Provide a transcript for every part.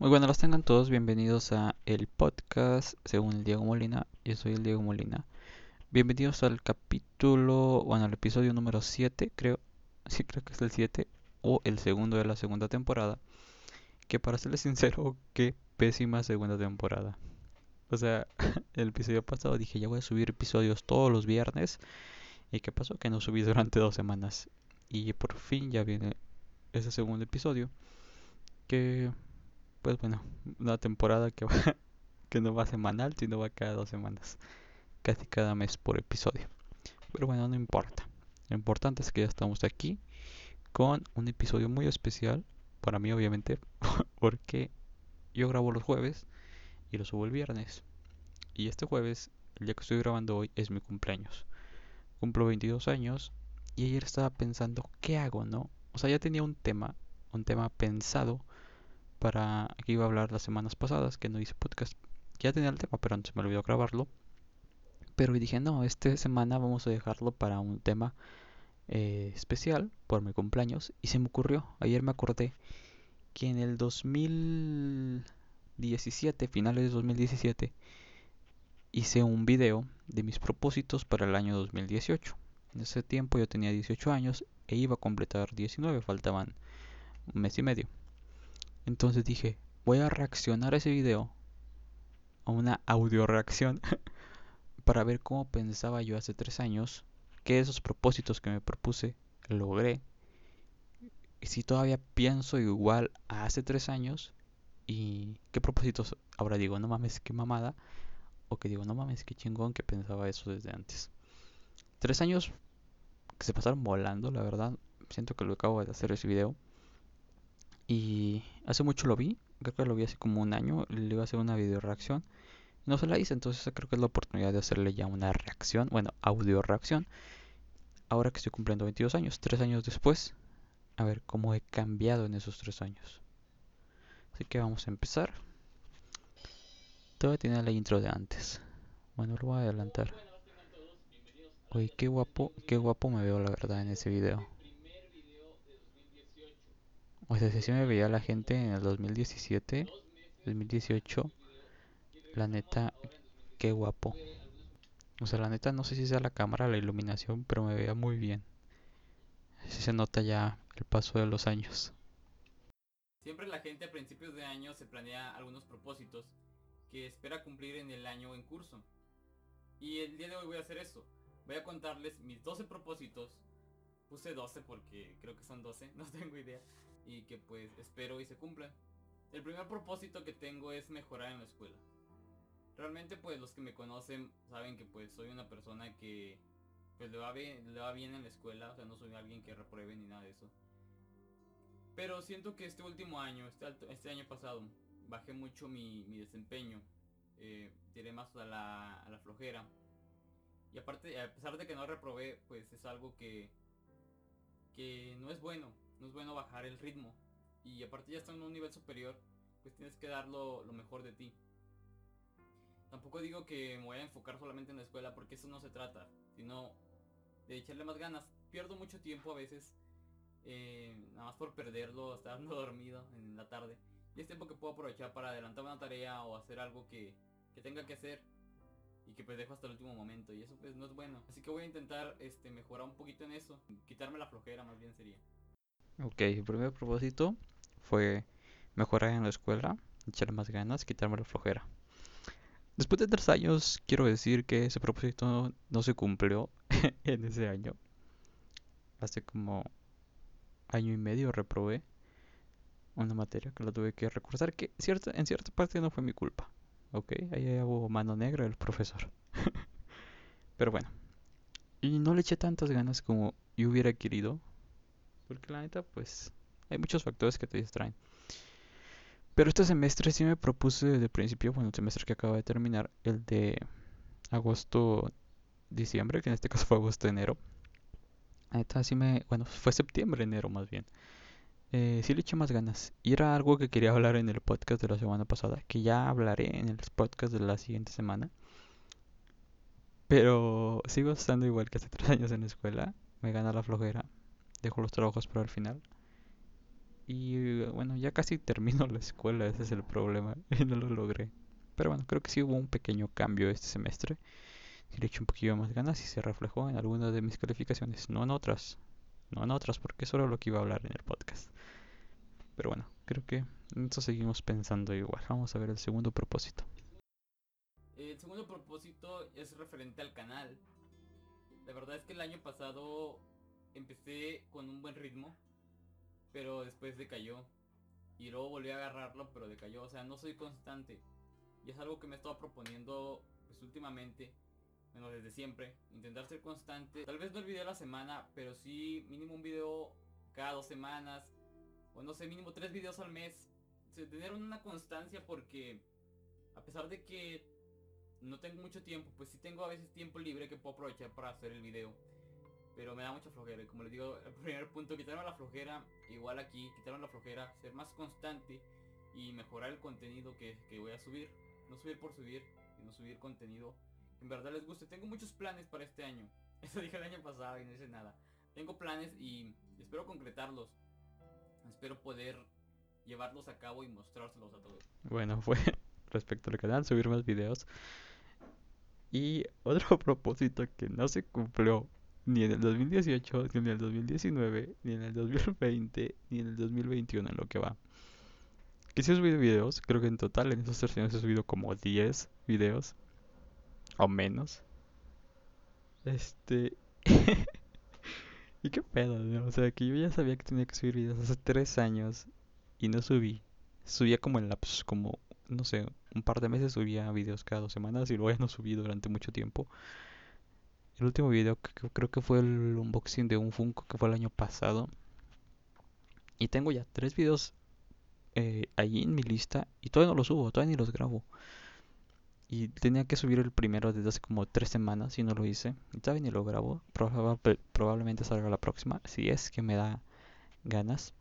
Muy buenas las tengan todos, bienvenidos a el podcast según el Diego Molina. Yo soy el Diego Molina. Bienvenidos al capítulo, bueno, al episodio número 7, creo. Sí, creo que es el 7 o el segundo de la segunda temporada. Que para serles sincero, qué pésima segunda temporada. O sea, el episodio pasado dije, ya voy a subir episodios todos los viernes. ¿Y qué pasó? Que no subí durante dos semanas. Y por fin ya viene ese segundo episodio. Que pues bueno, una temporada que, va, que no va semanal, sino va cada dos semanas. Casi cada mes por episodio. Pero bueno, no importa. Lo importante es que ya estamos aquí con un episodio muy especial. Para mí, obviamente, porque yo grabo los jueves y lo subo el viernes. Y este jueves, el día que estoy grabando hoy, es mi cumpleaños. Cumplo 22 años y ayer estaba pensando, ¿qué hago, no? O sea, ya tenía un tema, un tema pensado para que iba a hablar las semanas pasadas, que no hice podcast. Ya tenía el tema, pero antes me olvidó grabarlo. Pero dije, no, esta semana vamos a dejarlo para un tema eh, especial por mi cumpleaños. Y se me ocurrió, ayer me acordé que en el 2017, finales de 2017, hice un video de mis propósitos para el año 2018. En ese tiempo yo tenía 18 años e iba a completar 19, faltaban un mes y medio. Entonces dije, voy a reaccionar a ese video, a una audio reacción, para ver cómo pensaba yo hace tres años, que esos propósitos que me propuse logré, y si todavía pienso igual a hace tres años, y qué propósitos ahora digo, no mames, qué mamada, o que digo, no mames, qué chingón que pensaba eso desde antes. Tres años que se pasaron volando, la verdad, siento que lo acabo de hacer ese video. Y hace mucho lo vi, creo que lo vi hace como un año, le iba a hacer una video reacción. No se la hice, entonces creo que es la oportunidad de hacerle ya una reacción, bueno, audio reacción. Ahora que estoy cumpliendo 22 años, tres años después, a ver cómo he cambiado en esos tres años. Así que vamos a empezar. Todavía tiene la intro de antes. Bueno, lo voy a adelantar. Uy, qué guapo, qué guapo me veo la verdad en ese video. O sea, si me veía la gente en el 2017, 2018, la neta, qué guapo. O sea, la neta, no sé si sea la cámara, la iluminación, pero me veía muy bien. Así se nota ya el paso de los años. Siempre la gente a principios de año se planea algunos propósitos que espera cumplir en el año en curso. Y el día de hoy voy a hacer eso. Voy a contarles mis 12 propósitos. Puse 12 porque creo que son 12, no tengo idea y que pues espero y se cumplan. El primer propósito que tengo es mejorar en la escuela. Realmente pues los que me conocen saben que pues soy una persona que pues le va bien, le va bien en la escuela, o sea no soy alguien que repruebe ni nada de eso. Pero siento que este último año, este, este año pasado, bajé mucho mi, desempeño. Eh, tiré más a la, flojera. Y aparte, a pesar de que no reprobé, pues es algo que, que no es bueno no es bueno bajar el ritmo. Y aparte ya está en un nivel superior, pues tienes que dar lo, mejor de ti. Tampoco digo que me voy a enfocar solamente en la escuela porque eso no se trata, sino de echarle más ganas. Pierdo mucho tiempo a veces, eh, nada más por perderlo, estando dormido en la tarde. Y es tiempo que puedo aprovechar para adelantar una tarea o hacer algo que, que tenga que hacer y que pues dejo hasta el último momento y eso pues no es bueno. Así que voy a intentar este mejorar un poquito en eso, quitarme la flojera más bien sería. Ok, el primer propósito fue mejorar en la escuela, echar más ganas, quitarme la flojera. Después de tres años, quiero decir que ese propósito no, se cumplió en ese año. Hace como año y medio reprobé una materia que la tuve que recursar, que cierta, en cierta parte no fue mi culpa. Ok, ahí hubo mano negra del profesor. Pero bueno, y no le eché tantas ganas como yo hubiera querido porque la neta, pues, hay muchos factores que te distraen. Pero este semestre sí me propuse desde el principio, bueno, el semestre que acaba de terminar, el de agosto, diciembre, que en este caso fue agosto-enero. La neta sí me, bueno, fue septiembre-enero más bien. Eh, sí le eché más ganas. Y era algo que quería hablar en el podcast de la semana pasada, que ya hablaré en el podcast de la siguiente semana. Pero sigo estando igual que hace tres años en la escuela. Me gana la flojera dejo los trabajos para el final. Y bueno, ya casi termino la escuela, ese es el problema. Y no lo logré. Pero bueno, creo que sí hubo un pequeño cambio este semestre. Le eché un poquillo más ganas y se reflejó en algunas de mis calificaciones, no en otras. No en otras, porque eso era lo que iba a hablar en el podcast. Pero bueno, creo que en eso seguimos pensando igual. Vamos a ver el segundo propósito. El segundo propósito es referente al canal. La verdad es que el año pasado empecé con un buen ritmo, pero después decayó. Y luego volví a agarrarlo, pero decayó. O sea, no soy constante. Y es algo que me he estado proponiendo pues, últimamente. Bueno, desde siempre. Intentar ser constante. Tal vez no el video a la semana, pero sí mínimo un video cada dos semanas. O no sé, mínimo tres videos al mes. O tener una constancia porque a pesar de que no tengo mucho tiempo, pues sí tengo a veces tiempo libre que puedo aprovechar para hacer el video. Pero me da mucha flojera. Y como les digo, el primer punto, quitarme la flojera. Igual aquí, quitarme la flojera. Ser más constante y mejorar el contenido que, que voy a subir. No subir por subir, sino subir contenido en verdad les guste. Tengo muchos planes para este año. Eso dije el año pasado y no hice nada. Tengo planes y espero concretarlos. Espero poder llevarlos a cabo y mostrárselos a todos. Bueno, fue respecto al canal, subir más videos. Y otro propósito que no se cumplió ni en el 2018, ni en el 2019, ni en el 2020, ni en el 2021 en lo que va. Que si he subido videos, creo que en total en esos tres años he subido como 10 videos. O menos. Este... ¿Y qué pedo? ¿no? O sea, que yo ya sabía que tenía que subir videos hace tres años y no subí. Subía como en lapsos, como, no sé, un par de meses subía videos cada dos semanas y luego ya no subí durante mucho tiempo. El último video que, creo que fue el unboxing de un Funko que fue el año pasado. Y tengo ya tres videos eh, en mi lista y todavía no los subo, todavía ni los grabo. Y tenía que subir el primero desde hace como tres semanas y no lo hice. Y todavía ni lo grabo. Probab- probablemente salga la próxima, si es que me da ganas.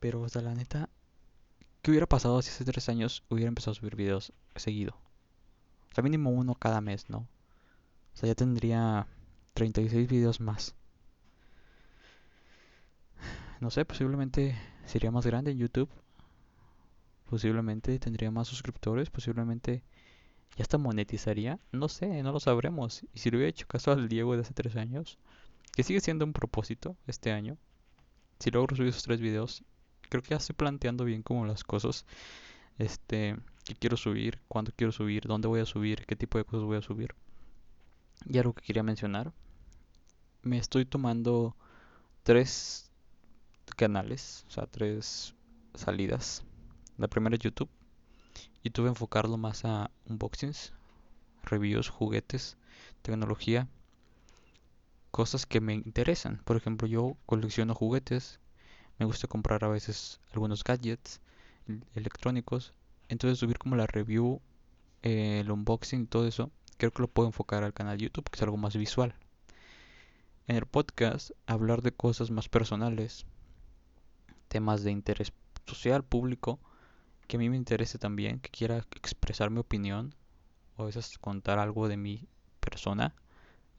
Pero, o sea, la neta, ¿qué hubiera pasado si hace tres años hubiera empezado a subir videos seguido? O sea, mínimo uno cada mes, ¿no? O sea, ya tendría 36 videos más. No sé, posiblemente sería más grande en YouTube. Posiblemente tendría más suscriptores. Posiblemente ya hasta monetizaría. No sé, no lo sabremos. Y si le hubiera hecho caso al Diego de hace tres años, que sigue siendo un propósito este año, si logro subir esos tres videos, creo que ya estoy planteando bien como las cosas. Este, qué quiero subir, cuándo quiero subir, dónde voy a subir, qué tipo de cosas voy a subir. Y algo que quería mencionar, me estoy tomando tres canales, o sea, tres salidas. La primera es YouTube. YouTube enfocarlo más a unboxings, reviews, juguetes, tecnología, cosas que me interesan. Por ejemplo, yo colecciono juguetes, me gusta comprar a veces algunos gadgets el- electrónicos. Entonces subir como la review, el unboxing y todo eso, creo que lo puedo enfocar al canal YouTube, que es algo más visual. En el podcast, hablar de cosas más personales, temas de interés social, público, que a mí me interese también, que quiera expresar mi opinión, o a veces contar algo de mi persona,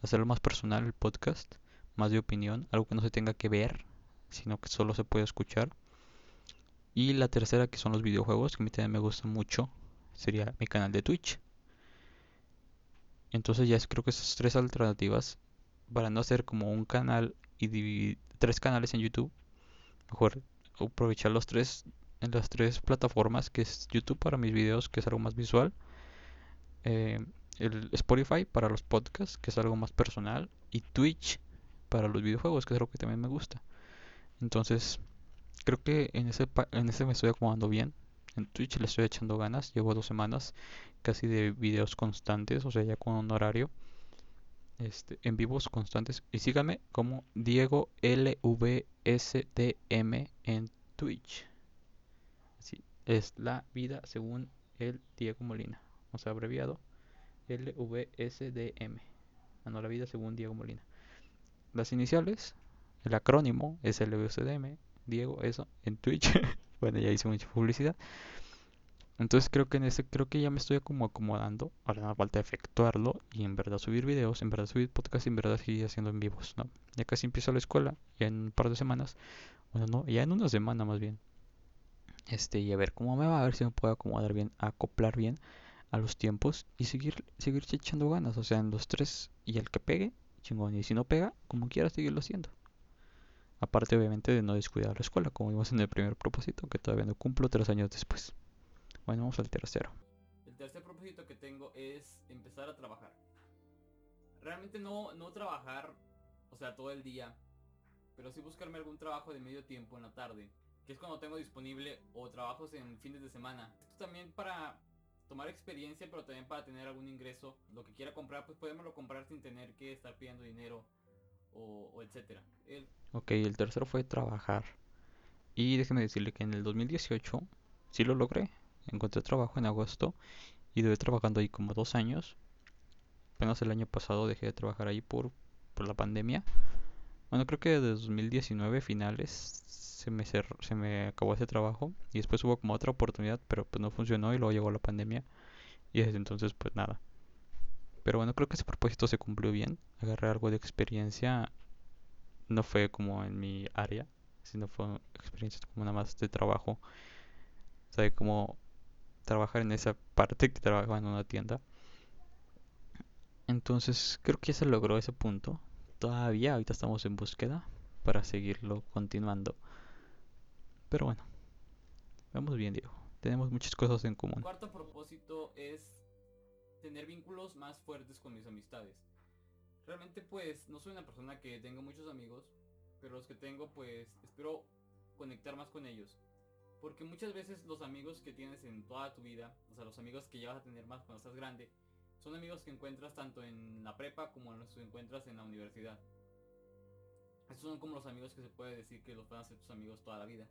hacerlo más personal el podcast, más de opinión, algo que no se tenga que ver, sino que solo se puede escuchar. Y la tercera, que son los videojuegos, que a mí también me gustan mucho, sería mi canal de Twitch. Entonces ya es- creo que esas tres alternativas, para no hacer como un canal y dividir tres canales en YouTube, mejor aprovechar los tres en las tres plataformas, que es YouTube para mis videos, que es algo más visual, eh, el Spotify para los podcasts, que es algo más personal, y Twitch para los videojuegos, que es algo que también me gusta. Entonces, creo que en ese, en ese me estoy acomodando bien. En Twitch le estoy echando ganas. Llevo dos semanas casi de videos constantes, o sea, ya con un horario. Este, en vivos constantes. Y síganme como Diego LVSTM en Twitch. Así es la vida según el Diego Molina. O sea, abreviado LVSDM. Ah, no, la vida según Diego Molina. Las iniciales, el acrónimo es LVSDM. Diego, eso, en Twitch. bueno, ya hice mucha publicidad. Entonces creo que en ese, creo que ya me estoy como acomodando. Ahora no falta efectuarlo y en verdad subir videos, en verdad subir podcast en verdad seguir haciendo en vivos, ¿no? Ya casi empiezo la escuela, ya en un par de semanas. Bueno, no, ya en una semana más bien. Este, y a ver cómo me va, a ver si me puedo acomodar bien, acoplar bien a los tiempos y seguir, seguir echando ganas. O sea, en los tres y el que pegue, chingón. Y si no pega, como quiera seguirlo haciendo. Aparte, obviamente, de no descuidar la escuela, como vimos en el primer propósito, que todavía no cumplo tres años después. Bueno, vamos al tercero. El tercer propósito que tengo es empezar a trabajar. Realmente no, no trabajar, o sea, todo el día, pero sí buscarme algún trabajo de medio tiempo en la tarde, que es cuando tengo disponible o trabajos en fines de semana. Esto también para tomar experiencia, pero también para tener algún ingreso. Lo que quiera comprar, pues podémoslo comprar sin tener que estar pidiendo dinero o, o etcétera. El... Ok, el tercero fue trabajar. Y déjeme decirle que en el 2018 sí lo logré. Encontré trabajo en agosto y duré trabajando ahí como dos años. Apenas el año pasado dejé de trabajar ahí por, por la pandemia. Bueno, creo que desde 2019 finales se me, cerró- se me acabó ese trabajo y después hubo como otra oportunidad, pero pues no funcionó y luego llegó la pandemia y desde entonces pues nada. Pero bueno, creo que ese propósito se cumplió bien. Agarré algo de experiencia, no fue como en mi área, sino fue experiencia como nada más de trabajo. O sea, como trabajar en esa parte que trabajaba en una tienda. Entonces creo que ya se logró ese punto. Todavía ahorita estamos en búsqueda para seguirlo continuando. Pero bueno, vamos bien, Diego. Tenemos muchas cosas en común. cuarto propósito es tener vínculos más fuertes con mis amistades. Realmente pues no soy una persona que tenga muchos amigos, pero los que tengo pues espero conectar más con ellos. Porque muchas veces los amigos que tienes en toda tu vida, o sea, los amigos que llevas a tener más cuando estás grande, son amigos que encuentras tanto en la prepa como los que encuentras en la universidad. Estos son como los amigos que se puede decir que los van a ser tus amigos toda la vida.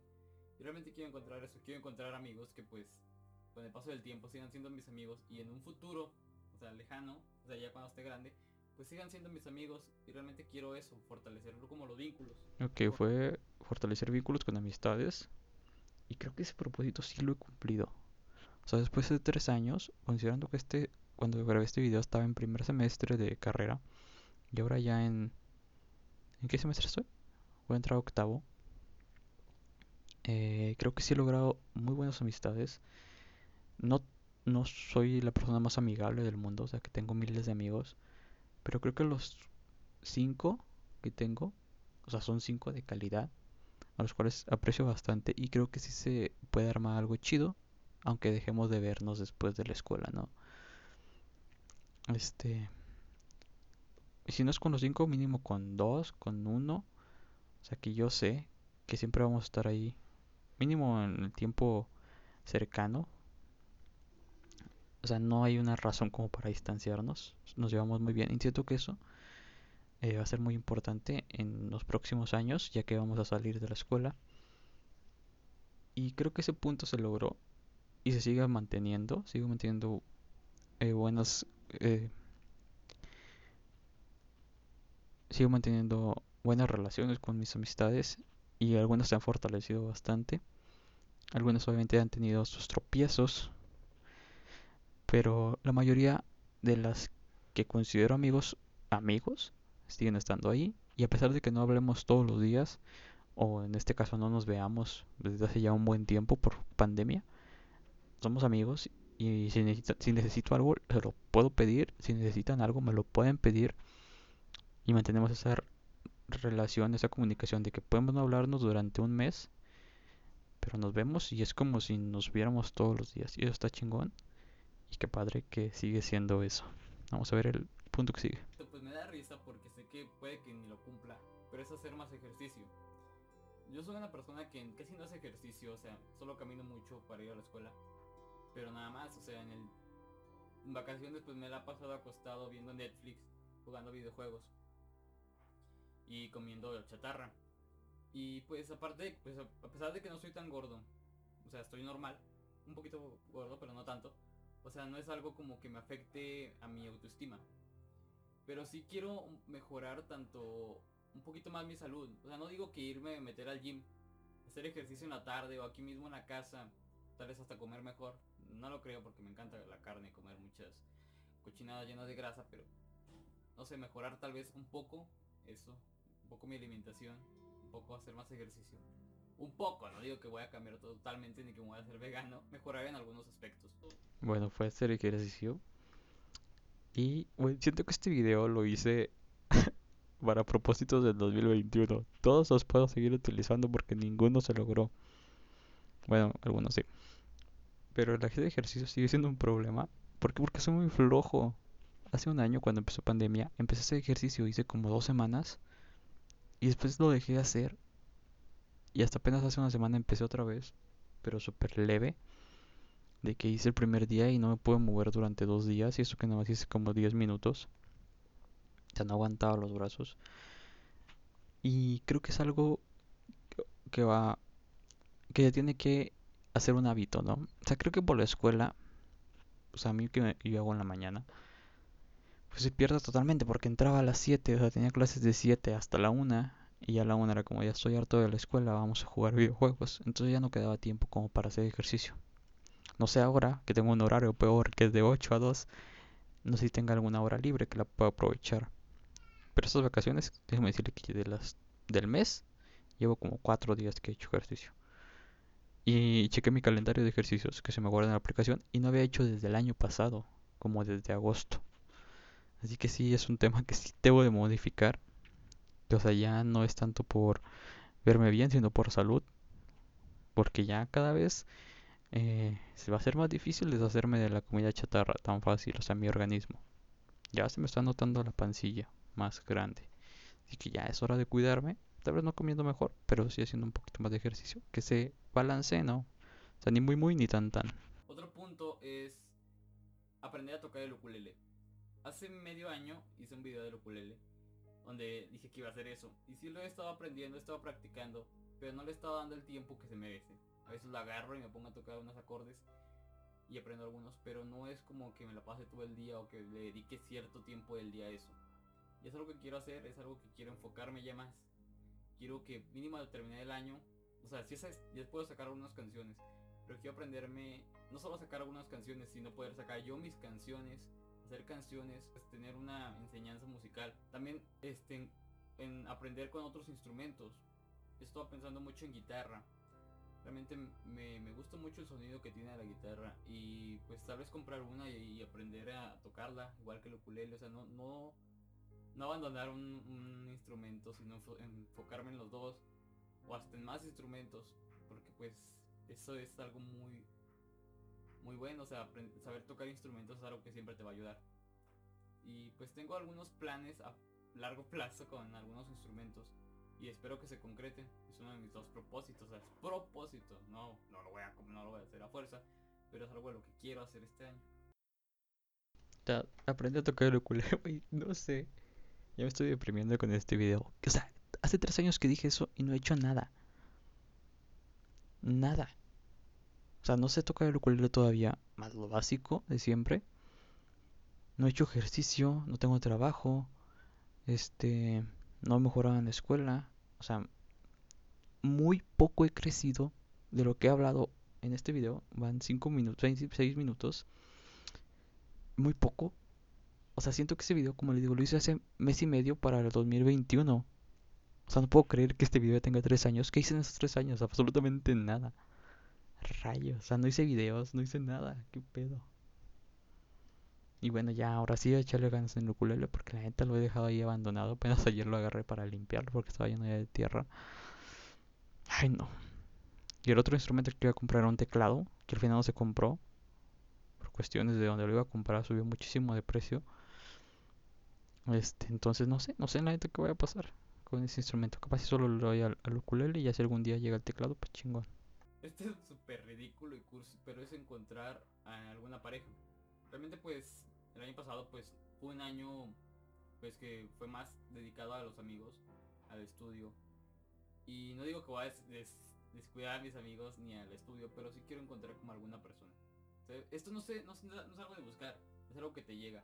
Y realmente quiero encontrar eso, quiero encontrar amigos que pues con el paso del tiempo sigan siendo mis amigos y en un futuro, o sea, lejano, o sea, ya cuando esté grande, pues sigan siendo mis amigos y realmente quiero eso, fortalecer como los vínculos. Ok, fue fortalecer vínculos con amistades. Y creo que ese propósito sí lo he cumplido. O sea, después de tres años, considerando que este, cuando grabé este video estaba en primer semestre de carrera. Y ahora ya en... ¿En qué semestre estoy? Voy a entrar a octavo. Eh, creo que sí he logrado muy buenas amistades. No, no soy la persona más amigable del mundo, o sea que tengo miles de amigos. Pero creo que los cinco que tengo, o sea, son cinco de calidad, a los cuales aprecio bastante y creo que sí se puede armar algo chido, aunque dejemos de vernos después de la escuela, ¿no? Este, si no es con los cinco, mínimo con dos, con uno, o sea que yo sé que siempre vamos a estar ahí, mínimo en el tiempo cercano. O sea, no hay una razón como para distanciarnos, nos llevamos muy bien y siento que eso eh, va a ser muy importante en los próximos años, ya que vamos a salir de la escuela. Y creo que ese punto se logró y se sigue manteniendo, sigo manteniendo eh, buenas, eh, sigo manteniendo buenas relaciones con mis amistades y algunas se han fortalecido bastante. Algunas obviamente han tenido sus tropiezos, pero la mayoría de las que considero amigos, amigos, siguen estando ahí. Y a pesar de que no hablemos todos los días, o en este caso no nos veamos desde hace ya un buen tiempo por pandemia, somos amigos y si, necesita, si necesito algo se lo puedo pedir, si necesitan algo me lo pueden pedir y mantenemos esa relación, esa comunicación de que podemos no hablarnos durante un mes, pero nos vemos y es como si nos viéramos todos los días y eso está chingón y qué padre que sigue siendo eso. Vamos a ver el punto que sigue. Pues que puede que ni lo cumpla, pero es hacer más ejercicio. Yo soy una persona que casi no hace ejercicio, o sea, solo camino mucho para ir a la escuela. Pero nada más, o sea, en el en vacaciones pues me la he pasado acostado viendo Netflix, jugando videojuegos y comiendo chatarra. Y pues aparte, pues a pesar de que no soy tan gordo, o sea, estoy normal, un poquito gordo, pero no tanto. O sea, no es algo como que me afecte a mi autoestima. Pero sí quiero mejorar tanto un poquito más mi salud. O sea, no digo que irme a meter al gym, hacer ejercicio en la tarde o aquí mismo en la casa, tal vez hasta comer mejor. No lo creo porque me encanta la carne, comer muchas cochinadas llenas de grasa, pero no sé, mejorar tal vez un poco eso, un poco mi alimentación, un poco hacer más ejercicio. un poco, no digo que voy a cambiar totalmente ni que me voy a hacer vegano, mejorar en algunos aspectos. Bueno, fue hacer ejercicio. Y bueno, siento que este video lo hice para propósitos del 2021. Todos los puedo seguir utilizando porque ninguno se logró. Bueno, algunos sí. Pero el ejercicio sigue siendo un problema. ¿Por qué? Porque soy muy flojo. Hace un año, cuando empezó pandemia, empecé hacer ejercicio, hice como dos semanas. Y después lo dejé de hacer. Y hasta apenas hace una semana empecé otra vez. Pero súper leve. De que hice el primer día y no me pude mover durante dos días. Y eso que nada más hice como 10 minutos. Ya no aguantaba los brazos. Y creo que es algo que va. que tiene que hacer un hábito, ¿no? O sea, creo que por la escuela. O sea, a mí que yo hago en la mañana. Pues se pierde totalmente porque entraba a las 7, o sea, tenía clases de 7 hasta la 1 y ya la 1 era como ya estoy harto de la escuela, vamos a jugar videojuegos. Entonces ya no quedaba tiempo como para hacer ejercicio. No sé ahora que tengo un horario peor que es de 8 a 2, no sé si tenga alguna hora libre que la pueda aprovechar. Pero estas vacaciones, déjame decirle que de las del mes llevo como 4 días que he hecho ejercicio. Y chequé mi calendario de ejercicios que se me guarda en la aplicación y no había hecho desde el año pasado, como desde agosto. Así que sí, es un tema que sí debo de modificar. O sea, ya no es tanto por verme bien, sino por salud. Porque ya cada vez eh, se va a ser más difícil deshacerme de la comida chatarra tan fácil, o sea, mi organismo. Ya se me está notando la pancilla más grande. Así que ya es hora de cuidarme. Tal vez no comiendo mejor, pero sí haciendo un poquito más de ejercicio. Que se balance, ¿no? O sea, ni muy muy ni tan tan. Otro punto es aprender a tocar el ukulele hace medio año hice un video del ukulele donde dije que iba a hacer eso. Y sí lo he estado aprendiendo, he estado practicando, pero no le he estado dando el tiempo que se merece. Veces lo agarro y me pongo a tocar unos acordes y aprendo algunos, pero no es como que me la pase todo el día o que le dedique cierto tiempo del día a eso. Y es algo que quiero hacer, es algo que quiero enfocarme ya más. Quiero que mínimo al terminar el año, o sea, si es, ya puedo sacar algunas canciones, pero quiero aprenderme no solo sacar algunas canciones, sino poder sacar yo mis canciones hacer canciones, pues, tener una enseñanza musical. También este, en aprender con otros instrumentos. Estaba pensando mucho en guitarra. Realmente me, me, gusta mucho el sonido que tiene la guitarra y pues tal vez comprar una y, aprender a tocarla, igual que el ukulele, o sea, no, no, no abandonar un, un, instrumento, sino enfocarme en los dos o hasta en más instrumentos, porque pues eso es algo muy, muy bueno, o sea, saber tocar instrumentos es algo que siempre te va a ayudar. Y pues tengo algunos planes a largo plazo con algunos instrumentos y espero que se concreten. Es uno de mis dos propósitos, o es propósito, no, no lo voy a no lo voy a hacer a fuerza, pero es algo de lo que quiero hacer este año. Ya, aprende a tocar el ukulele, no sé. Ya me estoy deprimiendo con este video. O sea, hace tres años que dije eso y no he hecho nada. Nada. O sea, no sé tocar el ukulele todavía, más lo básico de siempre. No he hecho ejercicio, no tengo trabajo, este, no he mejorado en la escuela. O sea, muy poco he crecido de lo que he hablado en este video. Van 5 minutos, 6 minutos. Muy poco. O sea, siento que ese video, como le digo, lo hice hace mes y medio para el 2021. O sea, no puedo creer que este video tenga 3 años. ¿Qué hice en esos 3 años? Absolutamente nada. Rayos, o sea, no hice videos, no hice nada, qué pedo. Y bueno, ya ahora sí echarle ganas en el ukulele porque la neta lo he dejado ahí abandonado. Apenas ayer lo agarré para limpiarlo porque estaba lleno ya de tierra. Ay, no. Y el otro instrumento que iba a comprar era un teclado, que al final no se compró. Por cuestiones de donde lo iba a comprar, subió muchísimo de precio. Este, entonces no sé, no sé la neta qué voy a pasar con ese instrumento. Capaz si solo lo doy al, al ukulele y ya si algún día llega el teclado, pues chingón. Este es súper ridículo y cursi, pero es encontrar alguna pareja. Realmente pues el año pasado pues fue un año pues que fue más dedicado a los amigos, al estudio. Y no digo que voy a descuidar a mis amigos ni al estudio, pero sí quiero encontrar como alguna persona. esto no sé, no, no es algo de buscar, es algo que te llega.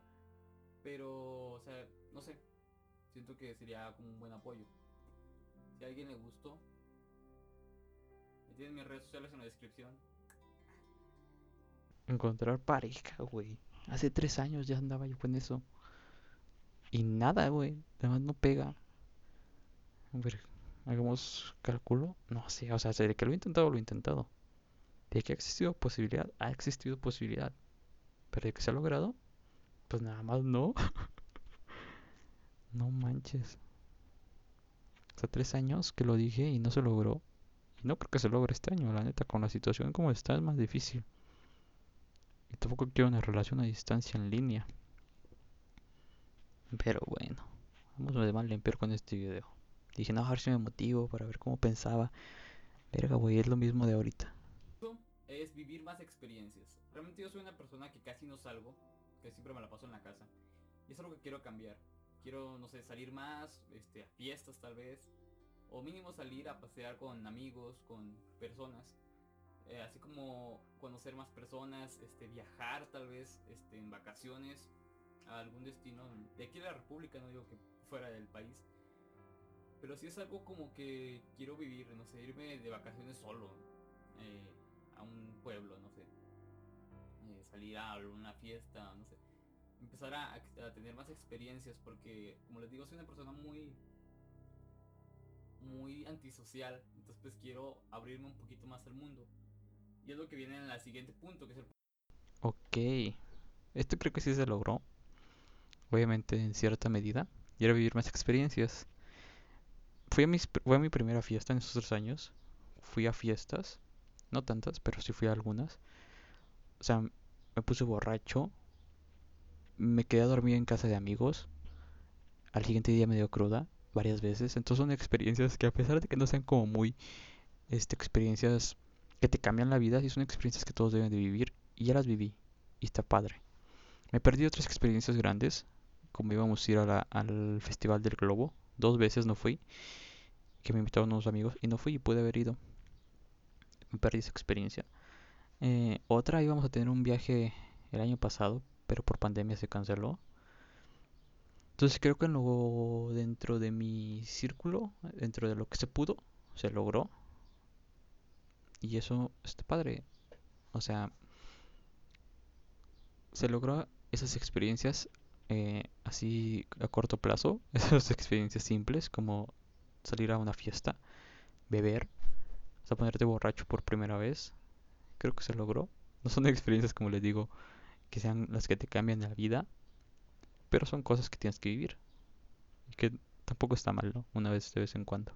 Pero, o sea, no sé. Siento que sería como un buen apoyo. Si a alguien le gustó, tienen mis redes sociales en la descripción. Encontrar pareja, güey. Hace tres años ya andaba yo con eso. Y nada, güey. Además no pega. A ver, hagamos cálculo. No sé, o sea, de que lo he intentado, lo he intentado. De que ha existido posibilidad, ha existido posibilidad. Pero de que se ha logrado, pues nada más no. no manches. Hace tres años que lo dije y no se logró. Y no creo que se logre este año, la neta, con la situación como está es más difícil. Y tampoco quiero una relación a distancia en línea. Pero bueno, vamos de mal peor con este video. Dije, no, a ver si me motivo para ver cómo pensaba. Verga, güey, es lo mismo de ahorita. Es vivir más experiencias. Realmente yo soy una persona que casi no salgo, que siempre me la paso en la casa. Y es algo que quiero cambiar. Quiero, no sé, salir más, este, a fiestas tal vez. O mínimo salir a pasear con amigos, con personas. Eh, así como conocer más personas, este, viajar tal vez este, en vacaciones a algún destino de aquí de la República, no digo que fuera del país. Pero si es algo como que quiero vivir, no sé, irme de vacaciones solo eh, a un pueblo, no sé. Eh, salir a una fiesta, no sé. Empezar a, a, tener más experiencias porque, como les digo, soy una persona muy muy antisocial. Entonces pues quiero abrirme un poquito más al mundo. Y es lo que viene en el siguiente punto, que es el... Ok. Esto creo que sí se logró. Obviamente en cierta medida. Y era vivir más experiencias. Fui a, mis, fue a mi primera fiesta en esos tres años. Fui a fiestas. No tantas, pero sí fui a algunas. O sea, me puse borracho. Me quedé a dormir en casa de amigos. Al siguiente día me dio cruda varias veces. Entonces son experiencias que a pesar de que no sean como muy este, experiencias que te cambian la vida, sí son experiencias que todos deben de vivir. Y ya las viví. Y está padre. Me perdí otras experiencias grandes. Como íbamos a ir al Festival del Globo. Dos veces no fui. Que me invitaron unos amigos y no fui y pude haber ido. Me perdí esa experiencia. Eh, otra íbamos a tener un viaje el año pasado, pero por pandemia se canceló. Entonces creo que luego dentro de mi círculo, dentro de lo que se pudo, se logró. Y eso está padre. O sea, se logró esas experiencias eh, así a corto plazo, esas experiencias simples como salir a una fiesta, beber, hasta ponerte borracho por primera vez, creo que se logró. No son experiencias como les digo que sean las que te cambian la vida, pero son cosas que tienes que vivir y que tampoco está mal, ¿no? Una vez de vez en cuando.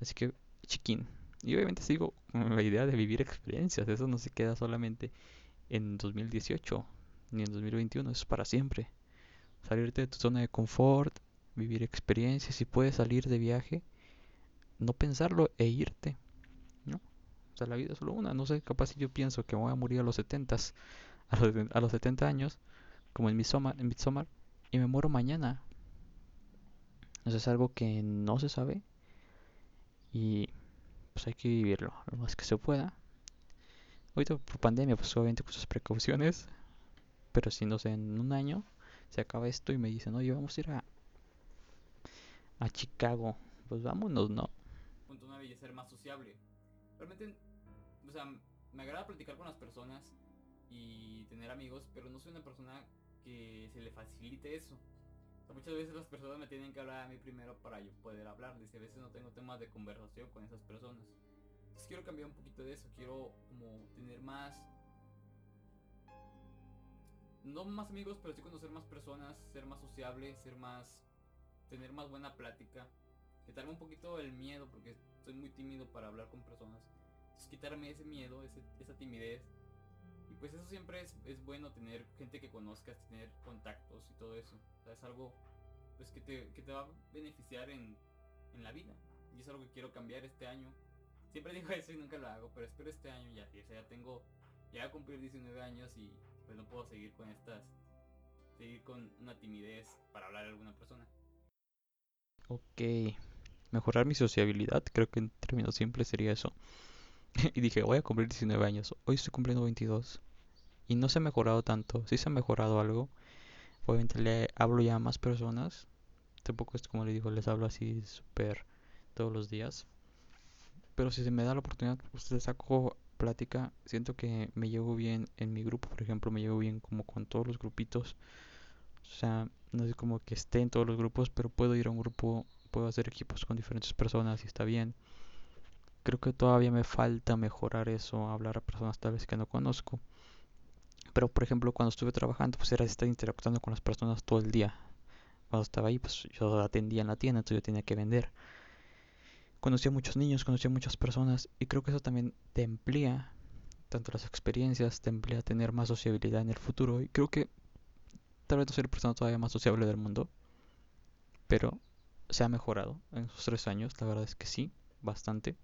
Así que, chiquín. Y obviamente sigo con la idea de vivir experiencias. Eso no se queda solamente en 2018 ni en 2021. es para siempre. Salirte de tu zona de confort, vivir experiencias. Si puedes salir de viaje, no pensarlo e irte. ¿no? O sea, la vida es solo una. No sé, capaz si yo pienso que voy a morir a los 70 a los, a los 70 años, como en Midsommar, en Midsommar, y me muero mañana. Eso es algo que no se sabe. Y pues hay que vivirlo lo más que se pueda. Ahorita por pandemia, pues obviamente con sus precauciones. Pero si no sé, en un año se acaba esto y me dicen, oye, vamos a ir a, a Chicago. Pues vámonos, ¿no? Punto 9 y más sociable. Realmente, o sea, me agrada platicar con las personas y tener amigos, pero no soy una persona que se le facilite eso muchas veces las personas me tienen que hablar a mí primero para yo poder hablarles y a veces no tengo temas de conversación con esas personas. Entonces quiero cambiar un poquito de eso, quiero como tener más... No más amigos, pero sí conocer más personas, ser más sociable, ser más... tener más buena plática. Quitarme un poquito el miedo, porque soy muy tímido para hablar con personas. Quitarme ese miedo, esa timidez. Pues eso siempre es, es bueno tener gente que conozcas, tener contactos y todo eso es algo pues que te, que te va a beneficiar en, en, la vida. Y es algo que quiero cambiar este año. Siempre digo eso y nunca lo hago, pero espero este año ya. O sea, ya tengo, ya a cumplir 19 años y pues no puedo seguir con estas, seguir con una timidez para hablar a alguna persona. Ok, mejorar mi sociabilidad, creo que en términos simples sería eso. y dije, voy a cumplir 19 años, hoy estoy cumpliendo 22. Y no se ha mejorado tanto, sí se ha mejorado algo, Obviamente le hablo ya a más personas. Tampoco es como le digo, les hablo así súper todos los días. Pero si se me da la oportunidad, pues les saco plática. Siento que me llevo bien en mi grupo, por ejemplo, me llevo bien como con todos los grupitos. O sea, no es como que esté en todos los grupos, pero puedo ir a un grupo, puedo hacer equipos con diferentes personas y está bien. Creo que todavía me falta mejorar eso, hablar a personas tal vez que no conozco. Pero por ejemplo, cuando estuve trabajando, pues era estar interactuando con las personas todo el día. Cuando estaba ahí, pues yo atendía en la tienda, entonces yo tenía que vender. Conocí a muchos niños, conocí a muchas personas y creo que eso también te emplea tanto las experiencias, te emplea tener más sociabilidad en el futuro y creo que tal vez no soy la persona todavía más sociable del mundo, pero se ha mejorado en esos tres años, la verdad es que sí, bastante.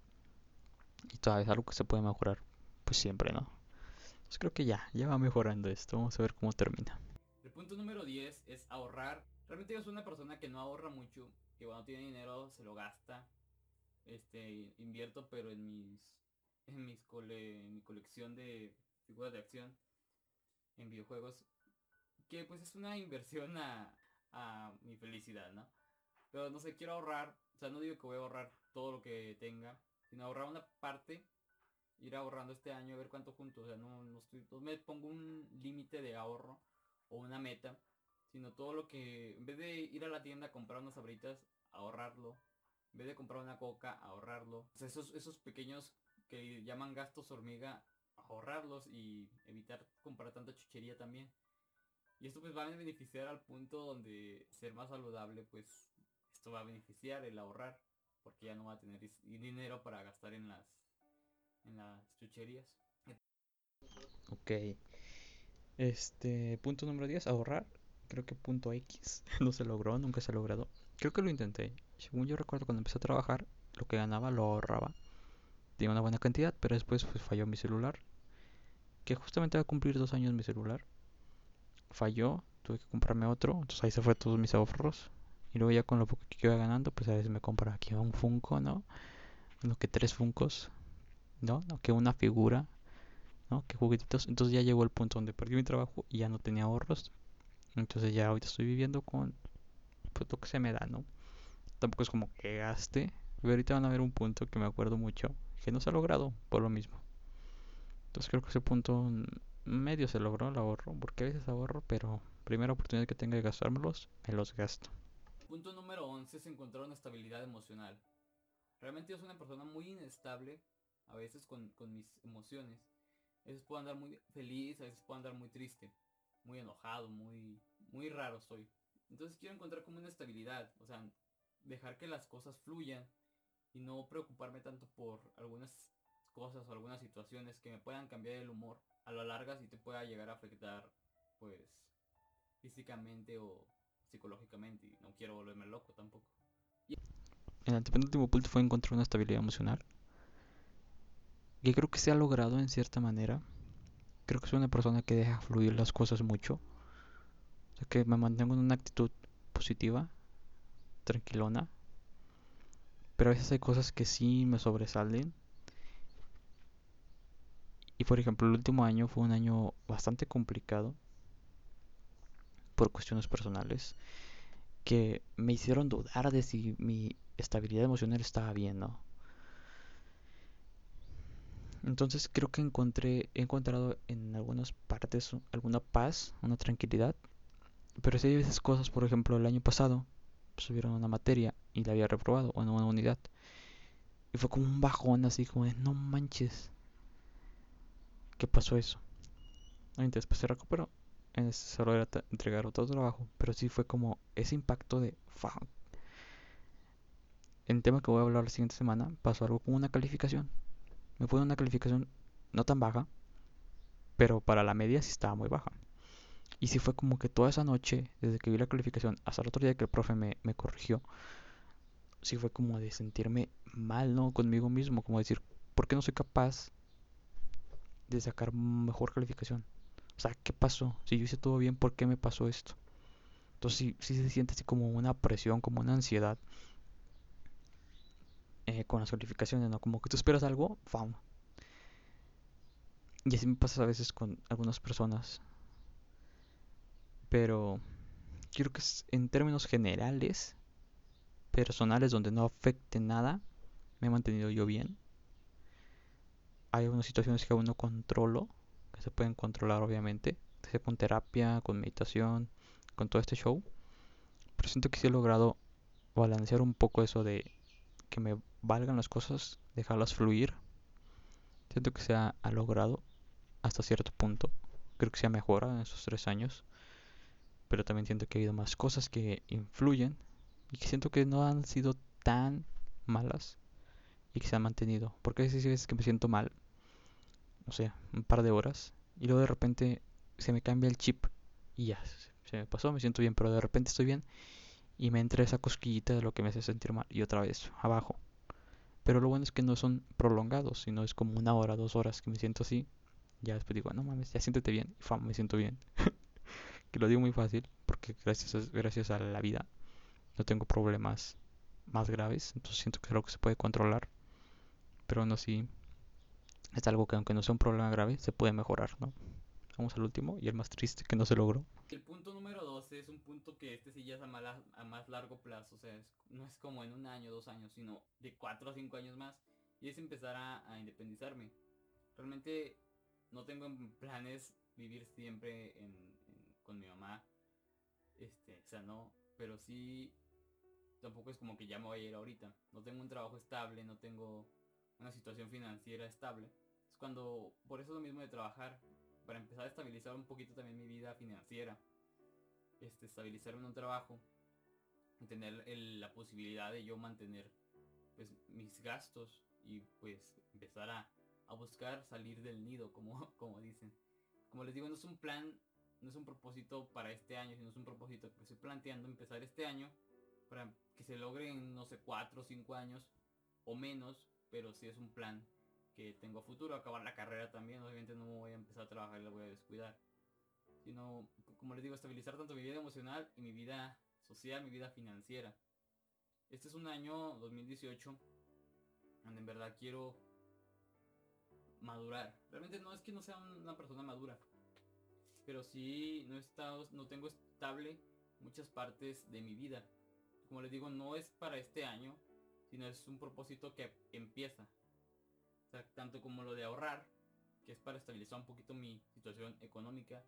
Y todavía es algo que se puede mejorar, pues siempre, ¿no? Entonces creo que ya, ya va mejorando esto, vamos a ver cómo termina. El punto número 10 es ahorrar. Realmente yo soy una persona que no ahorra mucho, que cuando tiene dinero se lo gasta. Este, invierto pero en mis en mis cole, en mi colección de figuras de acción en videojuegos que pues es una inversión a, a mi felicidad, ¿no? Pero no sé, quiero ahorrar, o sea, no digo que voy a ahorrar todo lo que tenga, sino ahorrar una parte, ir ahorrando este año, a ver cuánto junto, o sea, no, no, estoy, no me pongo un límite de ahorro o una meta, sino todo lo que, en vez de ir a la tienda a comprar unas abritas, ahorrarlo, en vez de comprar una coca, ahorrarlo, o sea, esos, esos pequeños que llaman gastos hormiga, ahorrarlos y evitar comprar tanta chuchería también. Y esto pues va a beneficiar al punto donde ser más saludable, pues esto va a beneficiar el ahorrar, porque ya no va a tener dinero para gastar en las en las chucherías. Ok. Este, punto número 10, ahorrar. Creo que punto X no se logró, nunca se ha logrado. Creo que lo intenté. Según yo recuerdo cuando empecé a trabajar, lo que ganaba lo ahorraba. Tenía una buena cantidad, pero después pues, falló mi celular. Que justamente va a cumplir dos años mi celular falló, tuve que comprarme otro, entonces ahí se fue todos mis ahorros. Y luego ya con lo poco que iba ganando, pues a veces me compro aquí un Funko, ¿no? Uno que tres Funcos, ¿no? Que una figura, ¿no? Que juguetitos. Entonces ya llegó el punto donde perdí mi trabajo y ya no tenía ahorros. Entonces ya ahorita estoy viviendo con pues, lo que se me da, ¿no? Tampoco es como que gaste. Pero ahorita van a ver un punto que me acuerdo mucho, que no se ha logrado por lo mismo. Entonces creo que ese punto medio se logró el ahorro, porque a veces ahorro, pero primera oportunidad que tenga de gastármelos, me los gasto. Punto número 11 es encontrar una estabilidad emocional. Realmente yo soy una persona muy inestable, a veces con, mis emociones. A veces puedo andar muy feliz, a veces puedo andar muy triste, muy enojado, muy, muy raro soy. Entonces quiero encontrar como una estabilidad, o sea, dejar que las cosas fluyan y no preocuparme tanto por algunas cosas o algunas situaciones que me puedan cambiar el humor a lo larga sí te pueda llegar a afectar pues físicamente o psicológicamente y no quiero volverme loco tampoco. El antepenúltimo punto fue encontrar una estabilidad emocional. Que creo que se ha logrado en cierta manera. Creo que soy una persona que deja fluir las cosas mucho. O sea, que me mantengo en una actitud positiva, tranquilona. Pero a veces hay cosas que sí me sobresalen y por ejemplo, el último año fue un año bastante complicado por cuestiones personales que me hicieron dudar de si mi estabilidad emocional estaba bien. Entonces creo que encontré, he encontrado en algunas partes alguna paz, una tranquilidad. Pero si hay veces cosas, por ejemplo, el año pasado subieron una materia y la había reprobado, o en una unidad. Y fue como un bajón así como de, no manches, qué pasó eso. Y después se recuperó. Solo era entregar otro trabajo. Pero sí fue como ese impacto de fuck. En el tema que voy a hablar la siguiente semana, pasó algo con una calificación. Me fue una calificación no tan baja, pero para la media sí estaba muy baja. Y sí fue como que toda esa noche, desde que vi la calificación hasta el otro día que el profe me, me corrigió, sí fue como de sentirme mal, ¿no? Conmigo mismo, como decir, ¿por qué no soy capaz de sacar mejor calificación. O sea, ¿qué pasó? Si yo hice todo bien, ¿por qué me pasó esto? Entonces sí, sí se siente así como una presión, como una ansiedad eh, con las calificaciones, ¿no? Como que tú esperas algo, ¡fam! Y así me pasa a veces con algunas personas. Pero quiero que en términos generales, personales, donde no afecte nada, me he mantenido yo bien hay algunas situaciones que aún no controlo, se pueden controlar obviamente, sea con terapia, con meditación, con todo este show. Pero siento que sí he logrado balancear un poco eso de que me valgan las cosas, dejarlas fluir. Siento que se ha, logrado hasta cierto punto. Creo que se ha mejorado en esos tres años. Pero también siento que ha habido más cosas que influyen y que siento que no han sido tan malas y que se han mantenido. Porque a veces que me siento mal, no sé, un par de horas y luego de repente se me cambia el chip y ya, se me pasó, me siento bien, pero de repente estoy bien y me entra esa cosquillita de lo que me hace sentir mal y otra vez abajo. Pero lo bueno es que no son prolongados, sino es como una hora, dos horas que me siento así. Ya después digo, no mames, ya siéntete bien. Y fam, me siento bien. que lo digo muy fácil, porque gracias a, gracias a la vida no tengo problemas más graves. Entonces siento que es algo que se puede controlar. Pero aún así, es algo que aunque no sea un problema grave, se puede mejorar, ¿no? Vamos al último y el más triste que no se logró. El punto número 12 es un punto que este sí ya es a, a más largo plazo, o sea, no es como en un año, dos años, sino de cuatro a cinco años más. Y es empezar a, independizarme. Realmente no tengo en planes vivir siempre con mi mamá. Este, o sea, no, pero sí tampoco es como que ya me voy a ir ahorita. No tengo un trabajo estable, no tengo una situación financiera estable. Cuando, por eso lo mismo de trabajar, para empezar a estabilizar un poquito también mi vida financiera, este, estabilizarme en un trabajo tener la posibilidad de yo mantener pues mis gastos y pues empezar a, a buscar salir del nido, como, como dicen. Como les digo, no es un plan, no es un propósito para este año, sino es un propósito que estoy planteando empezar este año para que se logre en, no sé, 4 o 5 años o menos, pero sí es un plan que tengo futuro, acabar la carrera también, obviamente no voy a empezar a trabajar y la voy a descuidar. Sino, como les digo, estabilizar tanto mi vida emocional y mi vida social, mi vida financiera. Este es un año 2018 donde en verdad quiero madurar. Realmente no es que no sea una persona madura, pero sí no he estado, no tengo estable muchas partes de mi vida. Como les digo, no es para este año, sino es un propósito que empieza tanto como lo de ahorrar, que es para estabilizar un poquito mi situación económica,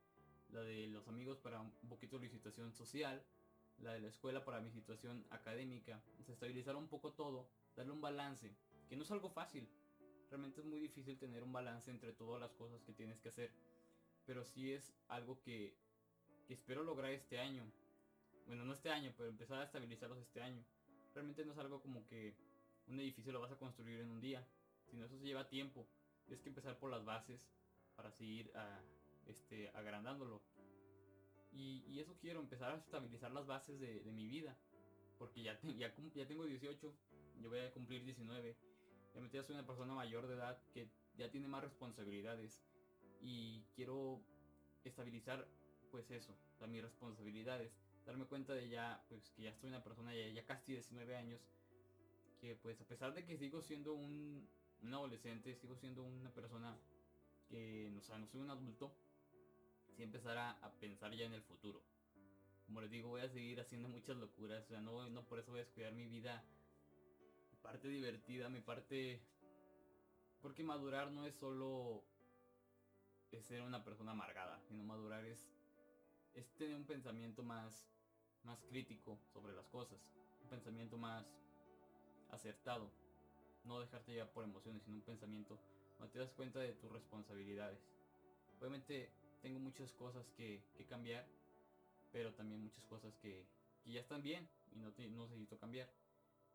la de los amigos para un poquito mi situación social, la de la escuela para mi situación académica, estabilizar un poco todo, darle un balance, que no es algo fácil. Realmente es muy difícil tener un balance entre todas las cosas que tienes que hacer. Pero sí es algo que, que espero lograr este año. Bueno, no este año, pero empezar a estabilizarlos este año. Realmente no es algo como que un edificio lo vas a construir en un día sino eso se lleva tiempo. Tienes que empezar por las bases para seguir a, este, agrandándolo. Y, eso quiero, empezar a estabilizar las bases de, mi vida. Porque ya, ya, ya, tengo 18, yo voy a cumplir 19. Ya soy una persona mayor de edad que ya tiene más responsabilidades. Y quiero estabilizar pues eso, mis responsabilidades. Darme cuenta de ya, pues que ya estoy una persona ya, ya casi 19 años. Que pues a pesar de que sigo siendo un, un adolescente, sigo siendo una persona que, o sea, no soy un adulto, si empezar a, pensar ya en el futuro. Como les digo, voy a seguir haciendo muchas locuras, o sea, no, no por eso voy a descuidar mi vida, mi parte divertida, mi parte... Porque madurar no es solo es ser una persona amargada, sino madurar es, es tener un pensamiento más, más crítico sobre las cosas, un pensamiento más acertado no dejarte llevar por emociones, sino un pensamiento, no te das cuenta de tus responsabilidades. Obviamente tengo muchas cosas que, cambiar, pero también muchas cosas que, ya están bien y no, no necesito cambiar.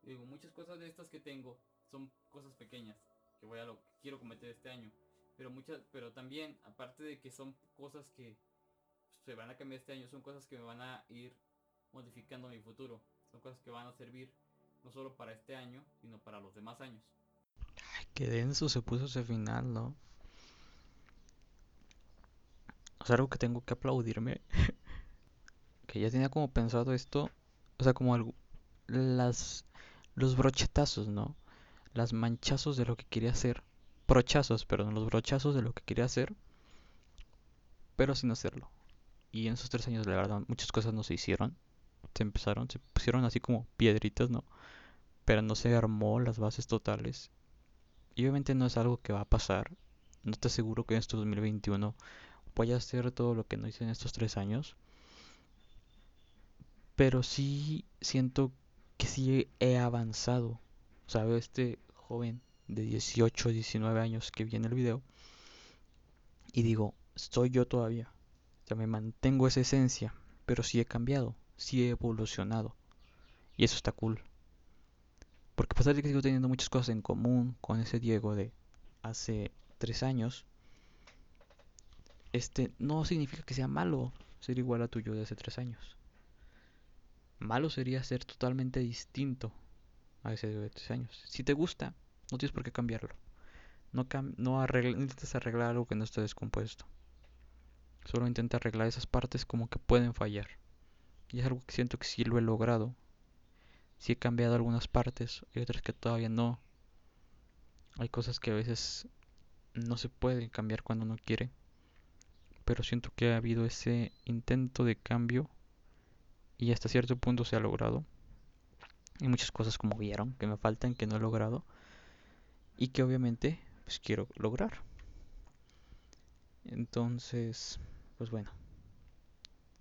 Digo, muchas cosas de estas que tengo son cosas pequeñas que voy a lo que quiero cometer este año. Pero muchas, pero también, aparte de que son cosas que se van a cambiar este año, son cosas que me van a ir modificando mi futuro. Son cosas que van a servir no solo para este año, sino para los demás años. Ay, qué denso se puso ese final, ¿no? O sea, algo que tengo que aplaudirme. que ya tenía como pensado esto. O sea, como algo, las los brochetazos, ¿no? Las manchazos de lo que quería hacer. Brochazos, perdón, los brochazos de lo que quería hacer. Pero sin hacerlo. Y en esos tres años, la verdad, muchas cosas no se hicieron. Se empezaron, se pusieron así como piedritas, ¿no? Pero no se armó las bases totales. Y obviamente no es algo que va a pasar. No te aseguro que en este 2021 voy a hacer todo lo que no hice en estos tres años. Pero sí siento que sí he avanzado. O sea, veo este joven de 18, 19 años que viene el video y digo, soy yo todavía. O sea, me mantengo esa esencia, pero sí he cambiado, sí he evolucionado. Y eso está cool. Porque a pesar de que sigo teniendo muchas cosas en común con ese Diego de hace tres años, este no significa que sea malo ser igual a tu yo de hace tres años. Malo sería ser totalmente distinto a ese de tres años. Si te gusta, no tienes por qué cambiarlo. No, no, necesitas arreglar algo que no esté descompuesto. Solo intenta arreglar esas partes como que pueden fallar. Y es algo que siento que sí lo he logrado. Sí he cambiado algunas partes, y otras que todavía no. Hay cosas que a veces no se pueden cambiar cuando uno quiere. Pero siento que ha habido ese intento de cambio y hasta cierto punto se ha logrado. Hay muchas cosas como vieron que me faltan, que no he logrado y que obviamente pues quiero lograr. Entonces, pues bueno.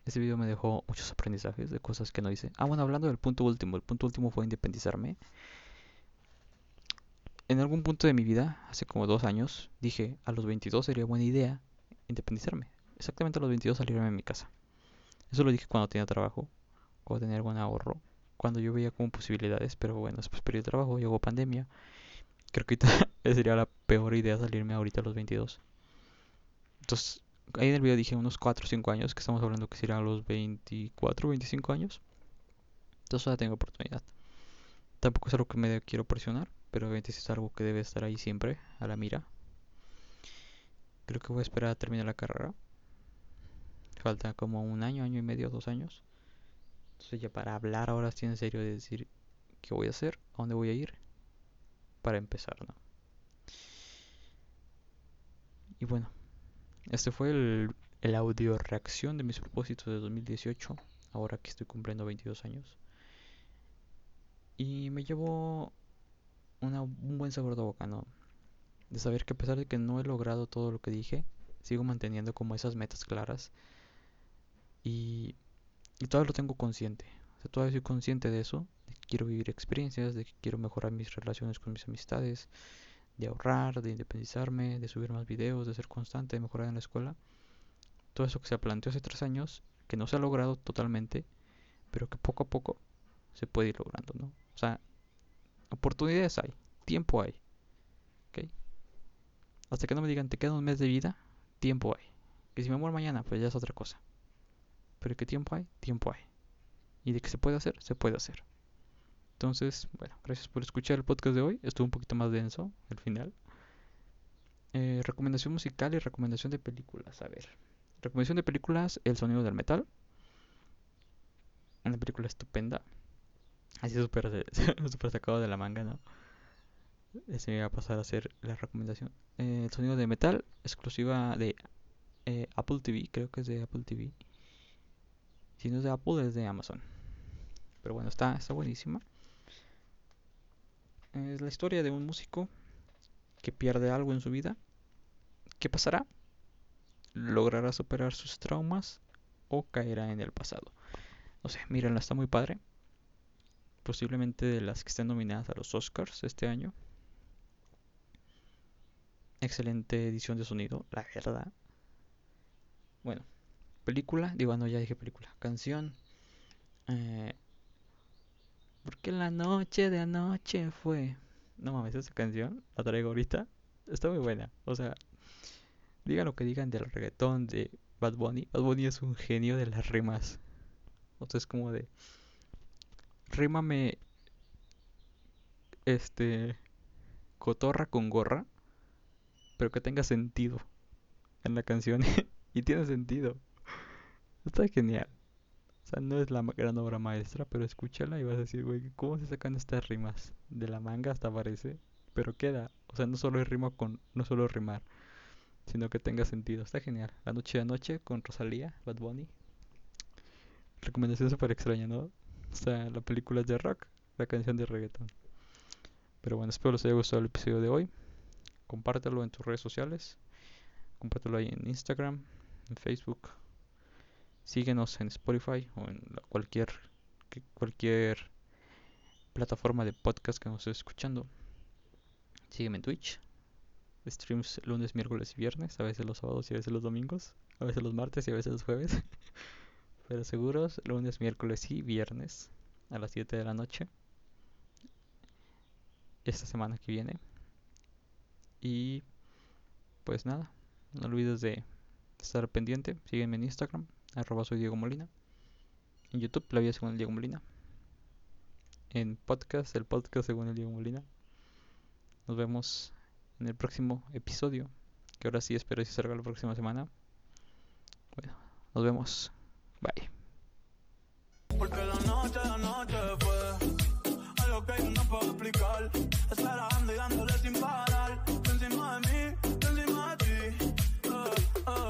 Este video me dejó muchos aprendizajes de cosas que no hice. Ah, bueno, hablando del punto último. El punto último fue independizarme. En algún punto de mi vida, hace como dos años, dije, a los 22 sería buena idea independizarme. Exactamente a los 22 salirme de mi casa. Eso lo dije cuando tenía trabajo, cuando tenía algún ahorro, cuando yo veía como posibilidades, pero bueno, después perdió el trabajo, llegó pandemia Creo que sería la peor idea salirme ahorita a los 22. Entonces, ahí en el video dije unos 4 o 5 años, que estamos hablando que serían los 24 o 25 años. Entonces ya tengo oportunidad. Tampoco es algo que me quiero presionar, pero obviamente es algo que debe estar ahí siempre, a la mira. Creo que voy a esperar a terminar la carrera. Falta como un año, año y medio, dos años. Entonces ya para hablar ahora sí en serio de decir qué voy a hacer, a dónde voy a ir para empezar, ¿no? Y bueno, este fue el, el audio reacción de mis propósitos de 2018, ahora que estoy cumpliendo 22 años. Y me llevo un buen sabor de boca, ¿no? De saber que a pesar de que no he logrado todo lo que dije, sigo manteniendo como esas metas claras. Y, y todavía lo tengo consciente. O sea, todavía soy consciente de eso quiero vivir experiencias, de que quiero mejorar mis relaciones con mis amistades, de ahorrar, de independizarme, de subir más videos, de ser constante, de mejorar en la escuela. Todo eso que se planteó hace tres años, que no se ha logrado totalmente, pero que poco a poco se puede ir logrando, ¿no? O sea, oportunidades hay, tiempo hay. Hasta que no me digan, te queda un mes de vida, tiempo hay. Que si me muero mañana, pues ya es otra cosa. Pero que tiempo hay, tiempo hay. Y de que se puede hacer, se puede hacer. Entonces, bueno, gracias por escuchar el podcast de hoy. Estuvo un poquito más denso al final. Eh, recomendación musical y recomendación de películas. A ver. Recomendación de películas, El sonido del metal. Una película estupenda. Así súper super sacado de la manga, ¿no? Ese me va a pasar a ser la recomendación. Eh, el sonido de metal, exclusiva de eh, Apple TV. Creo que es de Apple TV. Si no es de Apple, es de Amazon. Pero bueno, está, está buenísima. Es la historia de un músico que pierde algo en su vida. ¿Qué pasará? ¿Logrará superar sus traumas o caerá en el pasado? No sé, mírenla, está muy padre. Posiblemente de las que estén nominadas a los Oscars este año. Excelente edición de sonido, la verdad. Bueno, película, digo, no, ya dije película. Canción. Eh, porque la noche de anoche fue. No mames, esa canción la traigo ahorita. Está muy buena. O sea, digan lo que digan del reggaetón de Bad Bunny. Bad Bunny es un genio de las rimas. O sea, es como de. Rímame. Este. Cotorra con gorra. Pero que tenga sentido en la canción. y tiene sentido. Está genial. No es la gran obra maestra, pero escúchala y vas a decir, güey, ¿cómo se sacan estas rimas? De la manga hasta parece, pero queda. O sea, no solo es rima con, no solo rimar, sino que tenga sentido. Está genial. La noche de anoche con Rosalía, Bad Bunny. Recomendación súper extraña, ¿no? O sea, la película es de rock, la canción de reggaeton. Pero bueno, espero les haya gustado el episodio de hoy. Compártelo en tus redes sociales. Compártelo ahí en Instagram, en Facebook, Síguenos en Spotify o en cualquier, cualquier plataforma de podcast que nos estés escuchando. Sígueme en Twitch. Streams lunes, miércoles y viernes, a veces los sábados y a veces los domingos, a veces los martes y a veces los jueves. Pero seguros, lunes, miércoles y viernes a las 7 de la noche. Esta semana que viene. Y pues nada, no olvides de estar pendiente. Sígueme en Instagram, arroba soy Diego Molina. En YouTube, la vida según el Diego Molina. En podcast, el podcast según el Diego Molina. Nos vemos en el próximo episodio. Que ahora sí espero que salga la próxima semana. Bueno, nos vemos. Bye.